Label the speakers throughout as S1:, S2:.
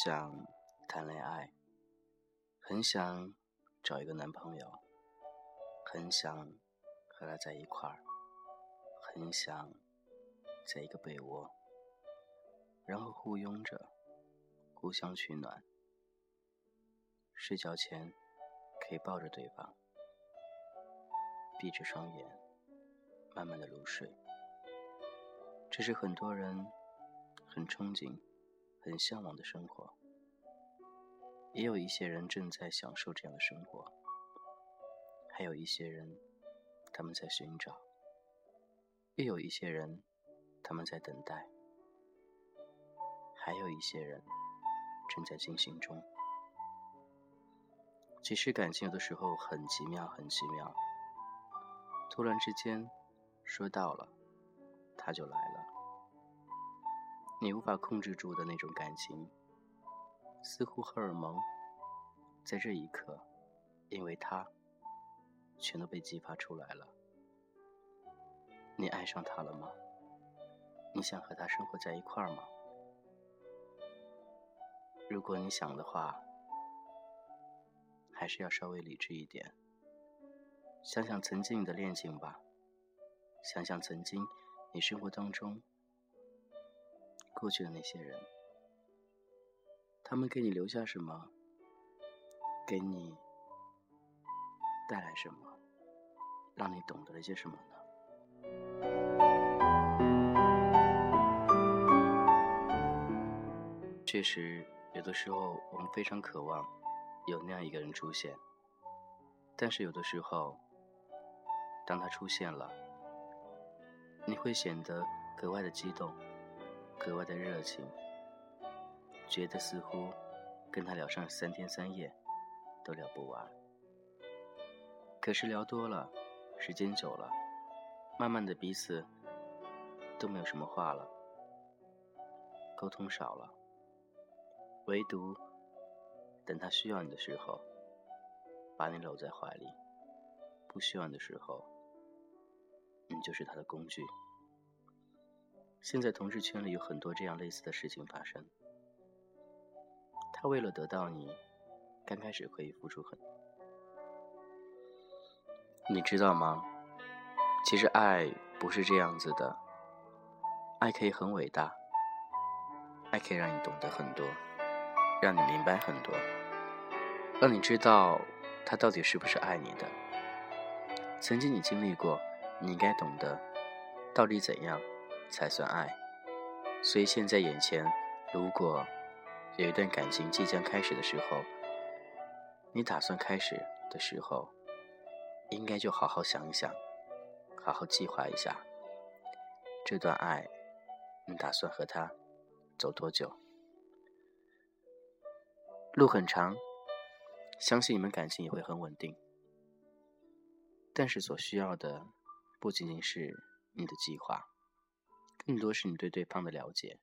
S1: 想谈恋爱，很想找一个男朋友，很想和他在一块儿，很想在一个被窝，然后互拥着，互相取暖。睡觉前可以抱着对方，闭着双眼，慢慢的入睡。这是很多人很憧憬。很向往的生活，也有一些人正在享受这样的生活，还有一些人他们在寻找，又有一些人他们在等待，还有一些人正在进行中。其实感情有的时候很奇妙，很奇妙，突然之间说到了，他就来。你无法控制住的那种感情，似乎荷尔蒙在这一刻，因为他，全都被激发出来了。你爱上他了吗？你想和他生活在一块儿吗？如果你想的话，还是要稍微理智一点。想想曾经的恋情吧，想想曾经你生活当中。过去的那些人，他们给你留下什么？给你带来什么？让你懂得了些什么呢？确实，有的时候我们非常渴望有那样一个人出现，但是有的时候，当他出现了，你会显得格外的激动。格外的热情，觉得似乎跟他聊上三天三夜都聊不完。可是聊多了，时间久了，慢慢的彼此都没有什么话了，沟通少了。唯独等他需要你的时候，把你搂在怀里；不需要你的时候，你就是他的工具。现在同事圈里有很多这样类似的事情发生。他为了得到你，刚开始可以付出很，你知道吗？其实爱不是这样子的，爱可以很伟大，爱可以让你懂得很多，让你明白很多，让你知道他到底是不是爱你的。曾经你经历过，你应该懂得到底怎样。才算爱，所以现在眼前，如果有一段感情即将开始的时候，你打算开始的时候，应该就好好想一想，好好计划一下，这段爱，你打算和他走多久？路很长，相信你们感情也会很稳定，但是所需要的不仅仅是你的计划。更多是你对对方的了解。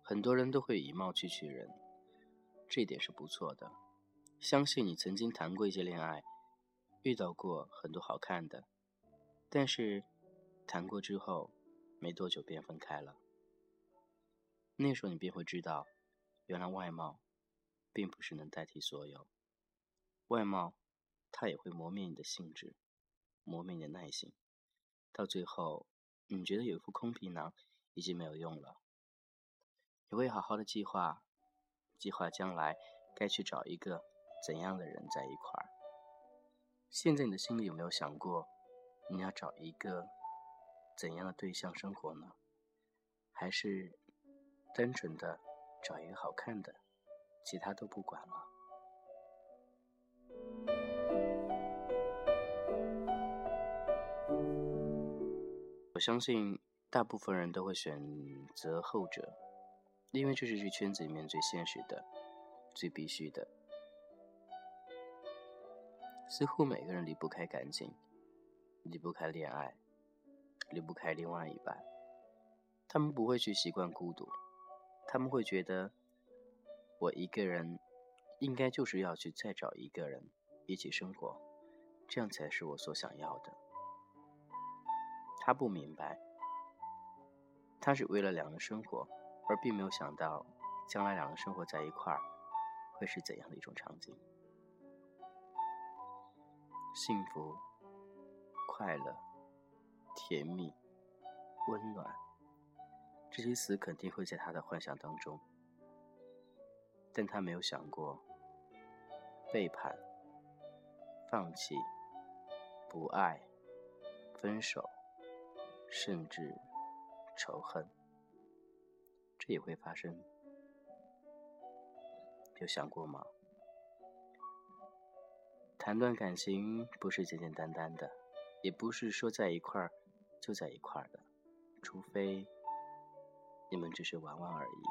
S1: 很多人都会以貌取取人，这一点是不错的。相信你曾经谈过一些恋爱，遇到过很多好看的，但是谈过之后没多久便分开了。那时候你便会知道，原来外貌并不是能代替所有。外貌它也会磨灭你的性质，磨灭你的耐心。到最后，你觉得有一副空皮囊已经没有用了，你会好好的计划，计划将来该去找一个怎样的人在一块儿。现在你的心里有没有想过，你要找一个怎样的对象生活呢？还是单纯的找一个好看的，其他都不管了？我相信大部分人都会选择后者，因为这是这圈子里面最现实的、最必须的。似乎每个人离不开感情，离不开恋爱，离不开另外一半。他们不会去习惯孤独，他们会觉得我一个人应该就是要去再找一个人一起生活，这样才是我所想要的。他不明白，他是为了两人生活而并没有想到将来两人生活在一块儿会是怎样的一种场景。幸福、快乐、甜蜜、温暖，这些词肯定会在他的幻想当中，但他没有想过背叛、放弃、不爱、分手，甚至仇恨，这也会发生。有想过吗？谈段感情不是简简单单的，也不是说在一块儿就在一块儿的，除非你们只是玩玩而已。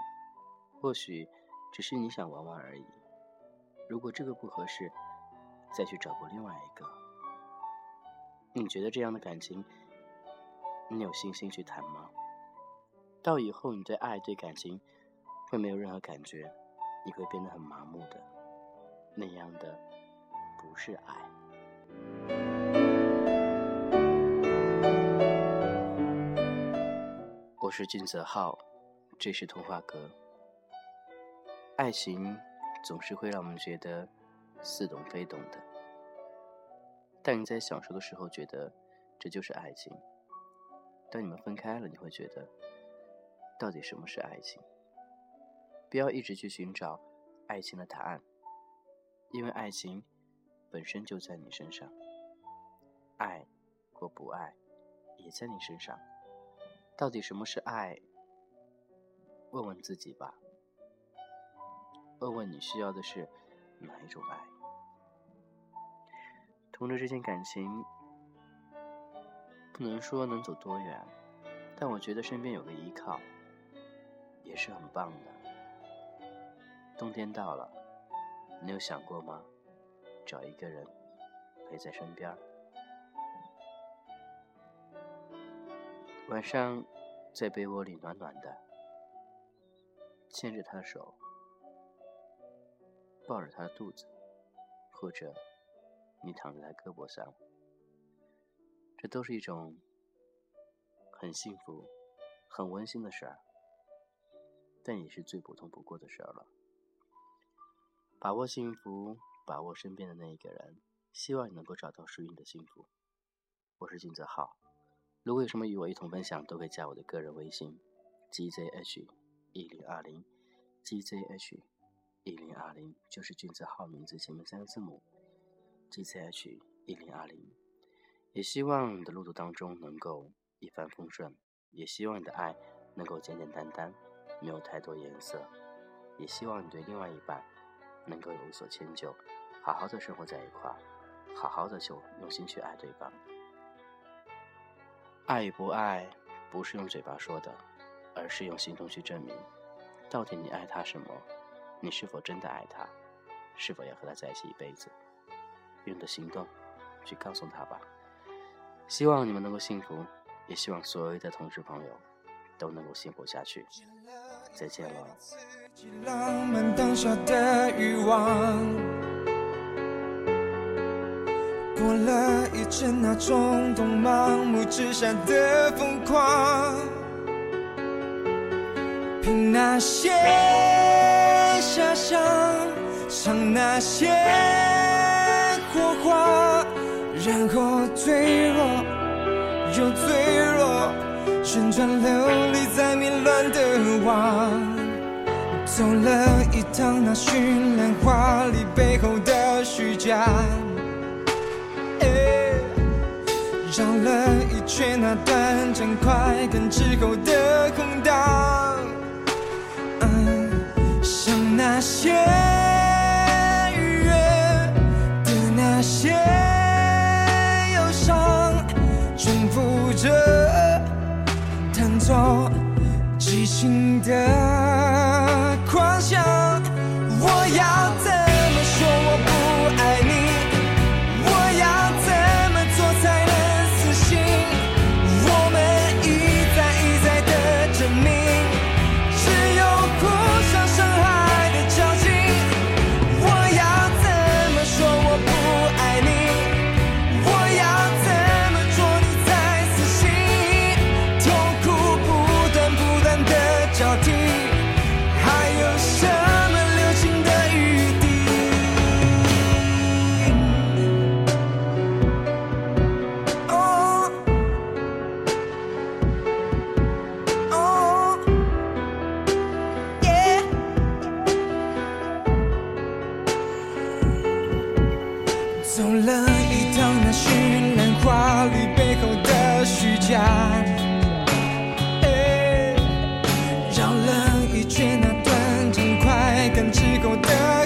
S1: 或许只是你想玩玩而已。如果这个不合适，再去找过另外一个。你觉得这样的感情，你有信心去谈吗？到以后你对爱对感情会没有任何感觉，你会变得很麻木的，那样的。不是爱。我是金泽浩，这是童话阁。爱情总是会让我们觉得似懂非懂的，但你在享受的时候觉得这就是爱情。当你们分开了，你会觉得到底什么是爱情？不要一直去寻找爱情的答案，因为爱情。本身就在你身上，爱或不爱也在你身上。到底什么是爱？问问自己吧。问问你需要的是哪一种爱？同着这件感情，不能说能走多远，但我觉得身边有个依靠也是很棒的。冬天到了，你有想过吗？找一个人陪在身边晚上在被窝里暖暖的，牵着他的手，抱着他的肚子，或者你躺在他胳膊上，这都是一种很幸福、很温馨的事儿，但也是最普通不过的事儿了。把握幸福。把握身边的那一个人，希望你能够找到属于你的幸福。我是金泽浩，如果有什么与我一同分享，都可以加我的个人微信：gzh 一零二零，gzh 一零二零就是君泽浩名字前面三个字母，gzh 一零二零。也希望你的路途当中能够一帆风顺，也希望你的爱能够简简单单，没有太多颜色，也希望你对另外一半能够有所迁就。好好的生活在一块儿，好好的就用心去爱对方。爱与不爱，不是用嘴巴说的，而是用行动去证明。到底你爱他什么？你是否真的爱他？是否要和他在一起一辈子？用的行动去告诉他吧。希望你们能够幸福，也希望所有的同事朋友都能够幸福下去。再见了。浪漫当下的欲望过了一阵那冲动盲目之下的疯狂，凭那些遐想，唱那些火花，然后脆弱又脆弱，旋转流离在迷乱的网，走了一趟那绚烂华丽背后的虚假。绕了一圈，那短暂快感之后的空荡，嗯像那些弹奏激情的
S2: 之后的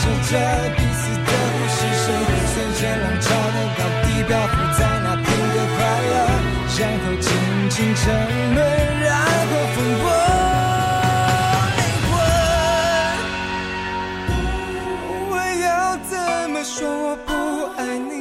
S2: 守着彼此的故事，随着浪潮的高地漂浮，在那片的快乐，然后静静沉沦，然后风波灵魂。我要怎么说我不爱你？